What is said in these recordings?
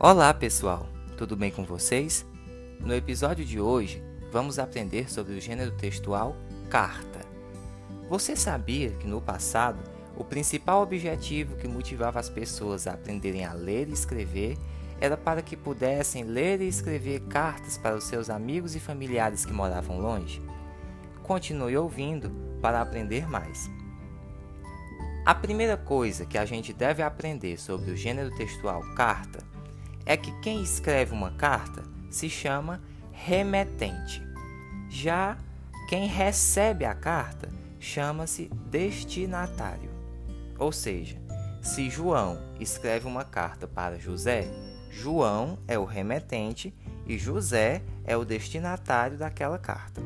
Olá pessoal, tudo bem com vocês? No episódio de hoje vamos aprender sobre o gênero textual carta. Você sabia que no passado o principal objetivo que motivava as pessoas a aprenderem a ler e escrever era para que pudessem ler e escrever cartas para os seus amigos e familiares que moravam longe? Continue ouvindo para aprender mais. A primeira coisa que a gente deve aprender sobre o gênero textual carta é que quem escreve uma carta se chama remetente. Já quem recebe a carta chama-se destinatário. Ou seja, se João escreve uma carta para José, João é o remetente e José é o destinatário daquela carta.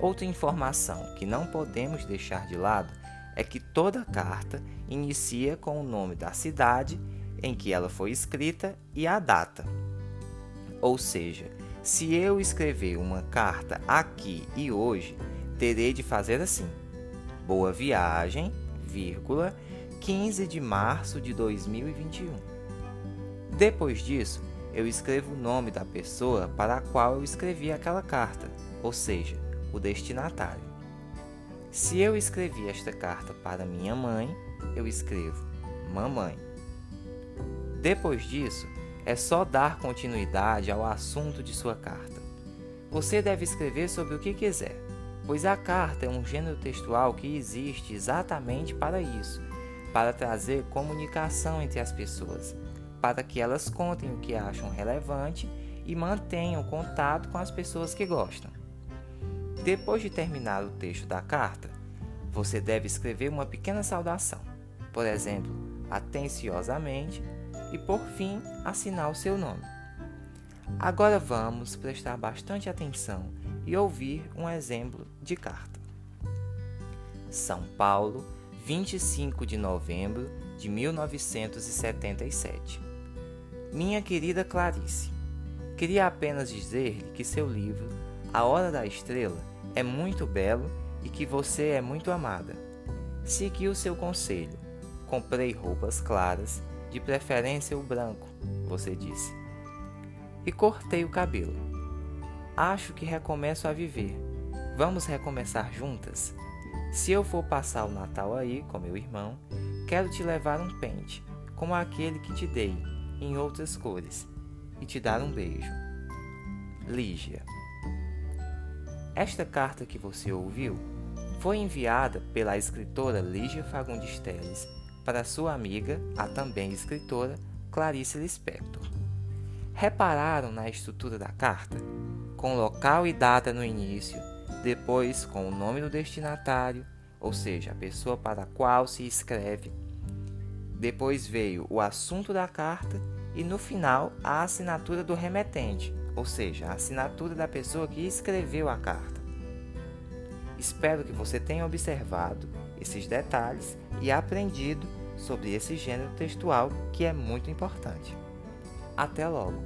Outra informação que não podemos deixar de lado é que toda carta inicia com o nome da cidade em que ela foi escrita e a data. Ou seja, se eu escrever uma carta aqui e hoje, terei de fazer assim: Boa viagem, vírgula, 15 de março de 2021. Depois disso, eu escrevo o nome da pessoa para a qual eu escrevi aquela carta, ou seja, o destinatário. Se eu escrevi esta carta para minha mãe, eu escrevo mamãe. Depois disso, é só dar continuidade ao assunto de sua carta. Você deve escrever sobre o que quiser, pois a carta é um gênero textual que existe exatamente para isso para trazer comunicação entre as pessoas, para que elas contem o que acham relevante e mantenham contato com as pessoas que gostam. Depois de terminar o texto da carta, você deve escrever uma pequena saudação, por exemplo, atenciosamente e, por fim, assinar o seu nome. Agora vamos prestar bastante atenção e ouvir um exemplo de carta. São Paulo, 25 de novembro de 1977. Minha querida Clarice, queria apenas dizer-lhe que seu livro, A Hora da Estrela, é muito belo e que você é muito amada. Segui o seu conselho. Comprei roupas claras de preferência o branco, você disse. E cortei o cabelo. Acho que recomeço a viver. Vamos recomeçar juntas? Se eu for passar o Natal aí com meu irmão, quero te levar um pente, como aquele que te dei, em outras cores, e te dar um beijo. Lígia. Esta carta que você ouviu foi enviada pela escritora Lígia Fagundes Telles para sua amiga, a também escritora Clarice Lispector. Repararam na estrutura da carta? Com local e data no início, depois com o nome do destinatário, ou seja, a pessoa para a qual se escreve. Depois veio o assunto da carta e no final a assinatura do remetente, ou seja, a assinatura da pessoa que escreveu a carta. Espero que você tenha observado esses detalhes e aprendido sobre esse gênero textual que é muito importante. Até logo!